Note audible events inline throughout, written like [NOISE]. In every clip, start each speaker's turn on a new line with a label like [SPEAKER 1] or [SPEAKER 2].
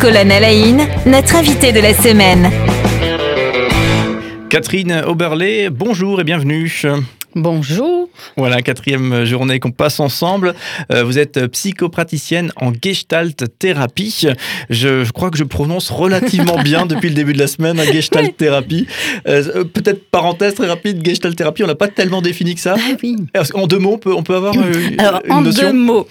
[SPEAKER 1] Colonne Alain, notre invité de la semaine.
[SPEAKER 2] Catherine Oberlé, bonjour et bienvenue.
[SPEAKER 3] Bonjour.
[SPEAKER 2] Voilà, quatrième journée qu'on passe ensemble. Euh, vous êtes psychopraticienne en Gestalt thérapie. Je, crois que je prononce relativement [LAUGHS] bien depuis le début de la semaine, hein, Gestalt thérapie. Euh, euh, peut-être parenthèse très rapide, Gestalt thérapie, on l'a pas tellement défini que ça.
[SPEAKER 3] Ah oui.
[SPEAKER 2] En deux mots, on peut, on peut avoir une,
[SPEAKER 3] Alors, en
[SPEAKER 2] notion
[SPEAKER 3] deux mots,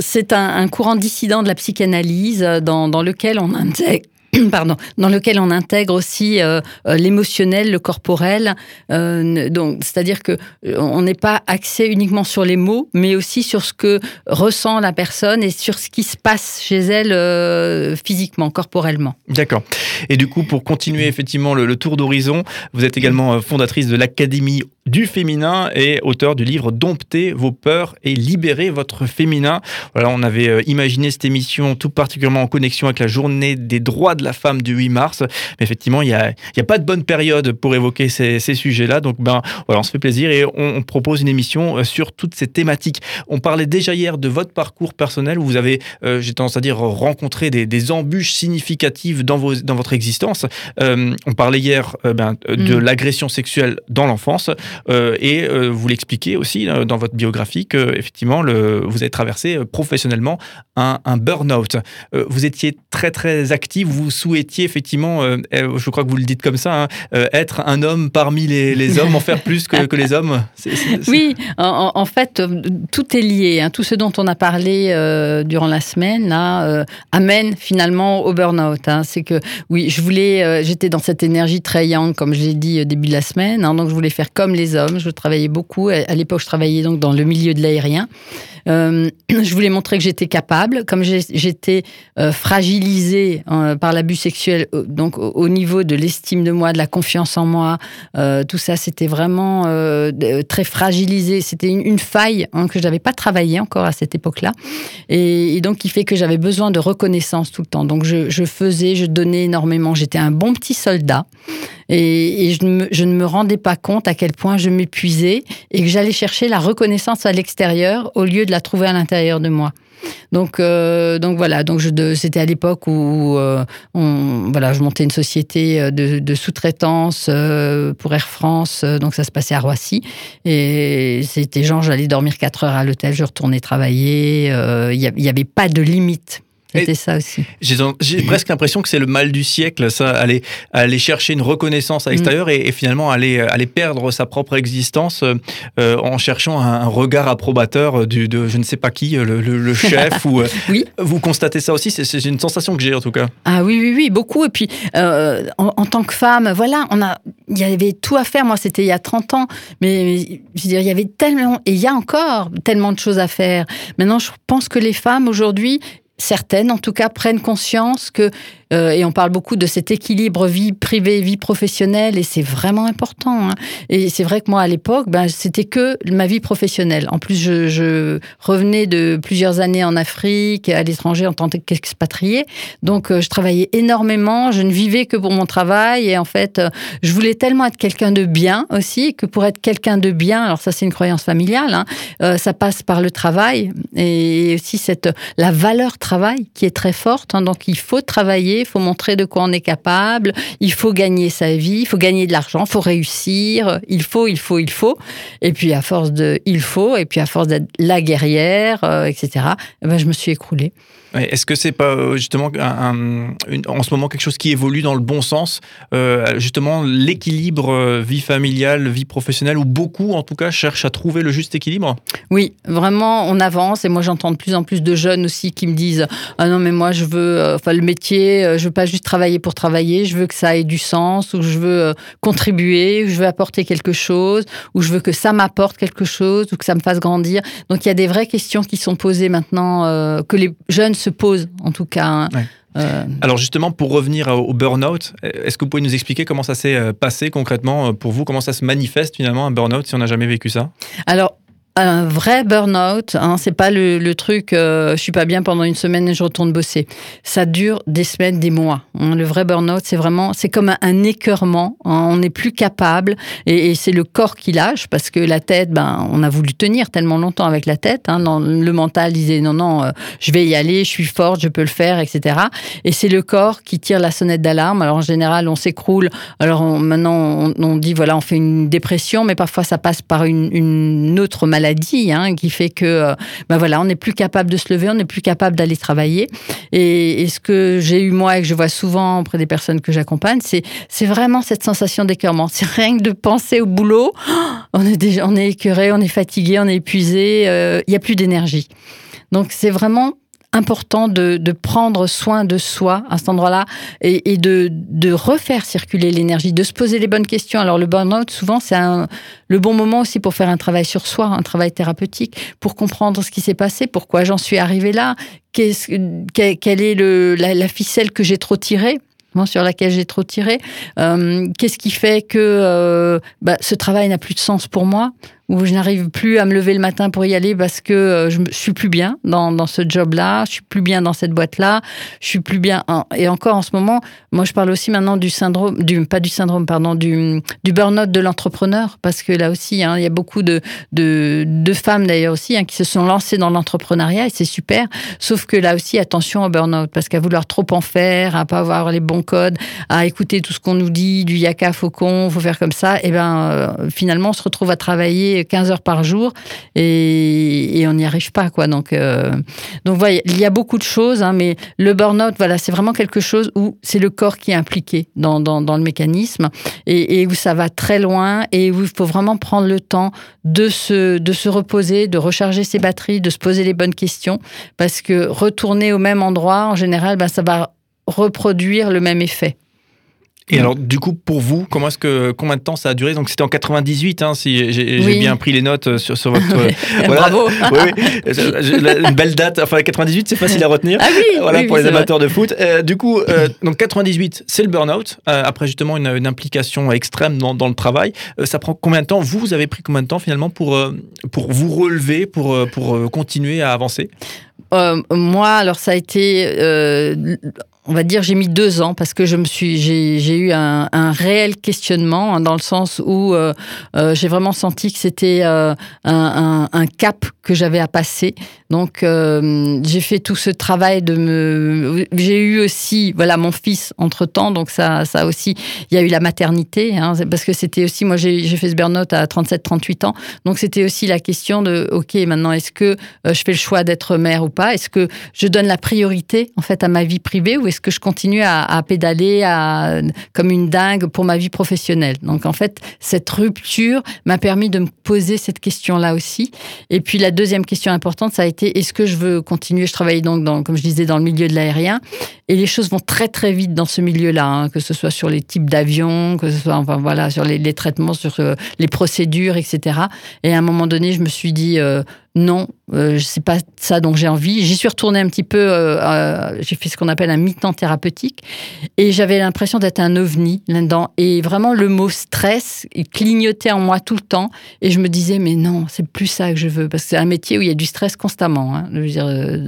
[SPEAKER 3] c'est un, un, courant dissident de la psychanalyse dans, dans lequel on intègre [CLEARS THROAT] pardon, dans lequel on intègre aussi euh, euh, l'émotionnel, le corporel. Euh, donc, c'est-à-dire que on n'est pas axé uniquement sur les mots, mais aussi sur ce que ressent la personne et sur ce qui se passe chez elle physiquement, corporellement.
[SPEAKER 2] D'accord. Et du coup, pour continuer effectivement le, le tour d'horizon, vous êtes également fondatrice de l'Académie du féminin et auteur du livre Dompter vos peurs et libérer votre féminin. Voilà, on avait imaginé cette émission tout particulièrement en connexion avec la journée des droits de la femme du 8 mars. Mais effectivement, il n'y a, pas de bonne période pour évoquer ces, ces sujets-là. Donc, ben, voilà, on se fait plaisir et on, propose une émission euh, sur toutes ces thématiques. On parlait déjà hier de votre parcours personnel où vous avez, euh, j'ai tendance à dire, rencontré des, des, embûches significatives dans, vos, dans votre existence. Euh, on parlait hier ben, de mm. l'agression sexuelle dans l'enfance et vous l'expliquez aussi dans votre biographie que effectivement vous avez traversé professionnellement un, un burn-out. vous étiez très très actif, vous souhaitiez effectivement, euh, euh, je crois que vous le dites comme ça, hein, euh, être un homme parmi les, hommes, en faire plus que, les hommes
[SPEAKER 3] Oui, en, fait, tout est lié. Hein. Tout ce dont on a parlé durant la semaine amène finalement au burn-out. Hein. C'est que, oui, je voulais, j'étais dans cette énergie très young, comme je l'ai dit au début de la semaine, donc je voulais faire comme les hommes. Je travaillais beaucoup. À l'époque, je travaillais donc dans le milieu de l'aérien. [CLEARS THROAT] je voulais montrer que j'étais capable, comme j'étais fragilisée par l'abus sexuel, euh, donc au niveau de l'estime de moi, de la confiance en moi, euh, tout ça, c'était vraiment euh, très fragilisé. C'était une, faille hein, que je n'avais pas travaillé encore à cette époque-là, et, donc qui fait que j'avais besoin de reconnaissance tout le temps. Donc je, faisais, je donnais énormément. J'étais un bon petit soldat, et, je, ne me rendais pas compte à quel point je m'épuisais et que j'allais chercher la reconnaissance à l'extérieur au lieu de la trouver à l'intérieur de moi. Donc, euh, donc voilà, donc c'était à l'époque où euh, on, voilà, je montais une société euh, de, sous-traitance pour Air France, donc ça se passait à Roissy. Et c'était genre, j'allais dormir 4 heures à l'hôtel, je retournais travailler. Il n'y avait pas de limite c'était ça aussi.
[SPEAKER 2] J'ai presque l'impression que c'est le mal du siècle, ça, aller, aller chercher une reconnaissance à l'extérieur et, finalement aller, aller perdre sa propre existence euh, en cherchant un, regard approbateur du, de je ne sais pas qui, le, [LAUGHS] chef. ou, euh,
[SPEAKER 3] oui.
[SPEAKER 2] Vous constatez ça aussi C'est une sensation que j'ai en tout cas.
[SPEAKER 3] Ah oui, oui, oui, beaucoup. Et puis, euh, en, tant que femme, voilà, on a, il y avait tout à faire. Moi, c'était il y a 30 ans, mais je veux dire, il y avait tellement, et il y a encore tellement de choses à faire. Maintenant, je pense que les femmes aujourd'hui, certaines en tout cas prennent conscience que euh, et on parle beaucoup de cet équilibre vie privée, vie professionnelle, et c'est vraiment important. Hein. Et c'est vrai que moi, à l'époque, ben, c'était que ma vie professionnelle. En plus, je, revenais de plusieurs années en Afrique, à l'étranger en tant qu'expatriée. Donc, euh, je travaillais énormément, je ne vivais que pour mon travail, et en fait, euh, je voulais tellement être quelqu'un de bien aussi, que pour être quelqu'un de bien, alors ça, c'est une croyance familiale, hein, ça passe par le travail, et aussi cette, la valeur travail qui est très forte. Hein. donc, il faut travailler il faut montrer de quoi on est capable, il faut gagner sa vie, il faut gagner de l'argent, il faut réussir, il faut, il faut, il faut. Et puis à force de il faut, et puis à force d'être la guerrière, euh, etc., eh ben, je me suis écroulée.
[SPEAKER 2] Est-ce que c'est pas euh, justement en ce moment quelque chose qui évolue dans le bon sens, euh, justement l'équilibre euh, vie familiale, vie professionnelle, où beaucoup en tout cas cherchent à trouver le juste équilibre?
[SPEAKER 3] Oui, vraiment, on avance et moi j'entends de plus en plus de jeunes aussi qui me disent ah non mais moi je veux, enfin le métier, je veux pas juste travailler pour travailler, je veux que ça ait du sens, ou je veux contribuer, ou je veux apporter quelque chose, ou je veux que ça m'apporte quelque chose, ou que ça me fasse grandir. Donc il y a des vraies questions qui sont posées maintenant que les jeunes se pose, en tout cas. Hein.
[SPEAKER 2] Euh, Alors justement, pour revenir au burn-out, est-ce que vous pouvez nous expliquer comment ça s'est euh, passé concrètement euh, pour vous? Comment ça se manifeste finalement un burn-out si on n'a jamais vécu ça?
[SPEAKER 3] Alors, un vrai burn-out, hein, c'est pas le, le truc euh, je suis pas bien pendant une semaine et je retourne bosser. Ça dure des semaines, des mois. hein. Le vrai burn-out, c'est vraiment, c'est comme un, un écœurement. hein. On n'est plus capable et, c'est le corps qui lâche parce que la tête, ben, on a voulu tenir tellement longtemps avec la tête. Hein, dans le mental disait non, non, euh, je vais y aller, je suis forte, je peux le faire, etc. Et c'est le corps qui tire la sonnette d'alarme. Alors en général, on s'écroule. Alors maintenant, on, on dit voilà, on fait une dépression, mais parfois ça passe par une, une autre maladie hein, qui fait que euh, ben voilà, on n'est plus capable de se lever, on n'est plus capable d'aller travailler. Et, ce que j'ai eu moi et que je vois souvent auprès des personnes que j'accompagne, c'est c'est vraiment cette sensation d'écœurement. C'est rien que de penser au boulot, on est déjà, on est écœuré, on est fatigué, on est épuisé, euh, il y a plus d'énergie. Donc c'est vraiment important de, de prendre soin de soi à cet endroit-là et, et de, de refaire circuler l'énergie, de se poser les bonnes questions. Alors le burn-out, souvent, c'est le bon moment aussi pour faire un travail sur soi, un travail thérapeutique, pour comprendre ce qui s'est passé, pourquoi j'en suis arrivé là, qu'est-ce, que- quelle est le, la, la ficelle que j'ai trop tirée hein, sur laquelle j'ai trop tiré. Euh, Qu'est-ce qui fait que euh, bah, ce travail n'a plus de sens pour moi ou je n'arrive plus à me lever le matin pour y aller parce que euh, je suis plus bien dans, dans ce job-là, je suis plus bien dans cette boîte-là, je suis plus bien. en- et encore en ce moment, moi je parle aussi maintenant du syndrome, pas du syndrome, pardon, du, burn-out de l'entrepreneur parce que là aussi, hein, il y a beaucoup de, de, femmes d'ailleurs aussi hein, qui se sont lancées dans l'entrepreneuriat et c'est super. Sauf que là aussi, attention au burn-out parce qu'à vouloir trop en faire, à pas avoir les bons codes, à écouter tout ce qu'on nous dit, du yaka faucon, faut faire comme ça, et ben euh, finalement on se retrouve à travailler 15 heures par jour et, on n'y arrive pas quoi. Donc euh, donc voilà, il y a beaucoup de choses, hein, mais le burn-out, voilà, c'est vraiment quelque chose où c'est le corps qui est impliqué dans, dans, le mécanisme et, et où ça va très loin et où il faut vraiment prendre le temps de se, de se reposer, de recharger ses batteries, de se poser les bonnes questions parce que retourner au même endroit, en général, ben, ça va reproduire le même effet.
[SPEAKER 2] Et alors, du coup, pour vous, comment est-ce que combien de temps ça a duré? Donc, c'était en 98, hein, si j'ai
[SPEAKER 3] Oui.
[SPEAKER 2] bien pris les notes euh, sur, sur votre. euh, [LAUGHS]
[SPEAKER 3] Bravo. [LAUGHS]
[SPEAKER 2] Oui, oui. Une belle date. Enfin, 98, c'est facile à retenir.
[SPEAKER 3] Ah oui,
[SPEAKER 2] Voilà
[SPEAKER 3] oui,
[SPEAKER 2] pour les
[SPEAKER 3] vrai.
[SPEAKER 2] amateurs de foot. Euh, du coup, euh, donc 98, c'est le burn-out. Euh, après justement une, une implication extrême dans, dans le travail. Ça prend combien de temps? Vous, vous avez pris combien de temps finalement pour pour vous relever, pour pour continuer à avancer?
[SPEAKER 3] Euh, moi, alors ça a été, euh, on va dire, j'ai mis deux ans parce que je me suis, j'ai eu un, réel questionnement hein, dans le sens où euh, euh, j'ai vraiment senti que c'était euh, un, cap que j'avais à passer. Donc j'ai fait tout ce travail de me, j'ai eu aussi, voilà, mon fils entre temps, donc ça, ça aussi, il y a eu la maternité, hein, parce que c'était aussi, moi j'ai fait ce burn-out à 37-38 ans, donc c'était aussi la question de, ok, maintenant est-ce que je fais le choix d'être mère ou pas? Est-ce que je donne la priorité en fait à ma vie privée est-ce que je continue à, pédaler à, comme une dingue pour ma vie professionnelle? Donc en fait, cette rupture m'a permis de me poser cette question-là aussi. Et puis la deuxième question importante, ça a été est-ce que je veux continuer? Je travaillais donc, comme je disais, dans le milieu de l'aérien et les choses vont très très vite dans ce milieu-là, hein, que ce soit sur les types d'avions, que ce soit enfin voilà sur les, traitements, sur euh, les procédures, etc. Et à un moment donné, je me suis dit euh, non, euh, c'est pas ça dont j'ai envie. J'y suis retournée un petit peu. euh, j'ai fait ce qu'on appelle un mi-temps thérapeutique et j'avais l'impression d'être un ovni là-dedans. Et vraiment, le mot stress il clignotait en moi tout le temps. Et je me disais, mais non, c'est plus ça que je veux. Parce que c'est un métier où il y a du stress constamment. hein.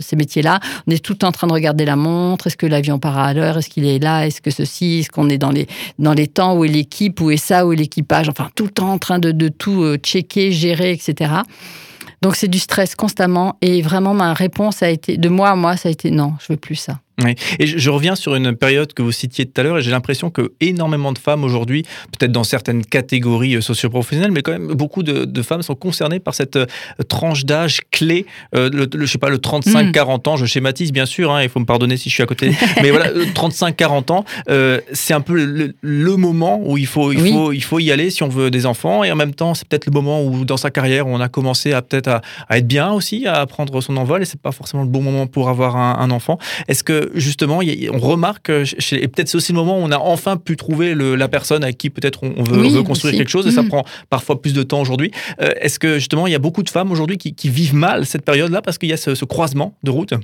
[SPEAKER 3] Ces métiers-là, on est tout le temps en train de regarder la montre. L'avion part à l'heure Est-ce qu'il est là Est-ce que ceci Est-ce qu'on est dans les, dans les temps Où est l'équipe Où est ça Où est l'équipage Enfin, tout le temps en train de, de tout euh, checker, gérer, etc. Donc c'est du stress constamment. Et vraiment, ma réponse a été, de moi à moi, ça a été non, je veux plus ça.
[SPEAKER 2] Oui. Et je, je reviens sur une période que vous citiez tout à l'heure, et j'ai l'impression que énormément de femmes aujourd'hui, peut-être dans certaines catégories euh, socioprofessionnelles, mais quand même beaucoup de, de femmes sont concernées par cette euh, tranche d'âge clé, euh, le, le- je sais pas, le 35-40 ans, je schématise bien sûr, hein, il faut me pardonner si je suis à côté, [LAUGHS] mais voilà, euh, 35-40 ans, euh, c'est un peu le, le moment où il faut, il,
[SPEAKER 3] Oui.
[SPEAKER 2] faut, il faut y aller si on veut des enfants, et en même temps, c'est peut-être le moment où dans sa carrière, on a commencé à peut-être à, à être bien aussi, à prendre son envol, et c'est pas forcément le bon moment pour avoir un, un enfant. Est-ce que justement, y on remarque, euh, chez- et peut-être c'est aussi le moment où on a enfin pu trouver le- la personne avec qui peut-être on, on veut,
[SPEAKER 3] Oui,
[SPEAKER 2] on veut construire
[SPEAKER 3] aussi.
[SPEAKER 2] quelque chose, et ça
[SPEAKER 3] Mhm.
[SPEAKER 2] prend parfois plus de temps aujourd'hui. Euh, Est-ce que justement, il y a beaucoup de femmes aujourd'hui qui, qui vivent mal cette période-là parce qu'il y a ce, ce croisement de route?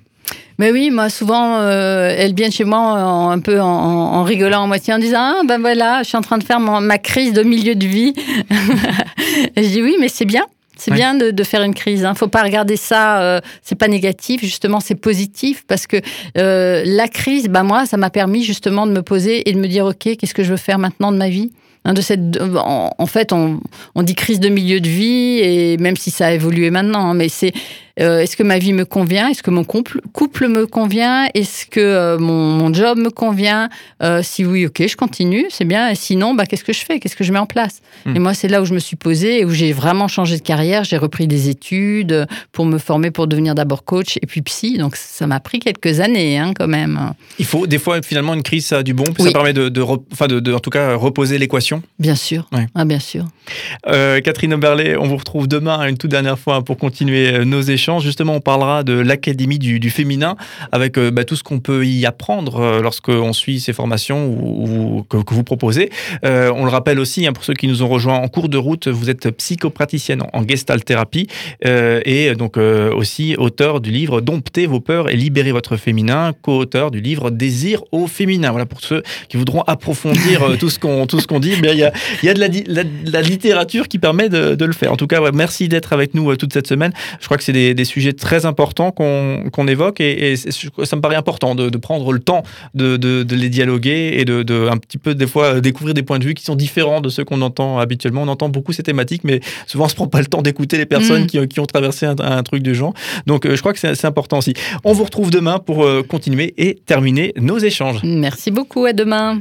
[SPEAKER 3] Mais oui, moi souvent, euh, elles viennent chez moi en- un peu en, en- en rigolant en moitié, en disant ah ben voilà, je suis en train de faire mon- ma crise de milieu de vie. [LAUGHS] Et je dis oui, mais c'est bien. C'est bien de, faire une crise. Hein. Faut pas regarder ça. Euh, c'est pas négatif. Justement, c'est positif parce que euh, la crise, bah moi, ça m'a permis justement de me poser et de me dire ok, qu'est-ce que je veux faire maintenant de ma vie? Hein, de cette, en, fait, on, on, dit crise de milieu de vie, et même si ça a évolué maintenant, hein, mais c'est euh, est-ce que ma vie me convient? Est-ce que mon couple, couple me convient? Est-ce que euh, mon, job me convient? Euh, Si oui, ok, je continue, c'est bien. Et sinon, bah, qu'est-ce que je fais? Qu'est-ce que je mets en place? Hmm. Et moi, c'est là où je me suis posée et où j'ai vraiment changé de carrière. J'ai repris des études pour me former, pour devenir d'abord coach et puis psy. Donc, ça m'a pris quelques années hein, quand même.
[SPEAKER 2] Il faut des fois, finalement, une crise, ça a du bon. Ça permet de, de, de, en tout cas, reposer l'équation.
[SPEAKER 3] Bien sûr. Ah, bien sûr.
[SPEAKER 2] Catherine Oberlé, on vous retrouve demain une toute dernière fois pour continuer nos échanges. Justement, on parlera de l'Académie du, féminin avec euh, bah, tout ce qu'on peut y apprendre euh, lorsqu'on suit ces formations ou, que, vous proposez. Euh, on le rappelle aussi, hein, pour ceux qui nous ont rejoints en cours de route, vous êtes psychopraticienne en, gestalt thérapie et donc aussi auteur du livre Domptez vos peurs et libérez votre féminin, co-auteur du livre Désir au féminin. Voilà pour ceux qui voudront approfondir tout ce qu'on ce Il y a, y a de, la, la, littérature qui permet de, le faire. En tout cas, merci d'être avec nous toute cette semaine. Je crois que c'est des des sujets très importants qu'on évoque et, ça me paraît important de, prendre le temps de, de, les dialoguer et de, un petit peu des fois découvrir des points de vue qui sont différents de ceux qu'on entend habituellement. On entend beaucoup ces thématiques, mais souvent on se prend pas le temps d'écouter les personnes mm. qui, qui, ont traversé un, truc du genre. Donc euh, je crois que c'est important aussi. On vous retrouve demain pour euh, continuer et terminer nos échanges.
[SPEAKER 3] Merci beaucoup, à demain.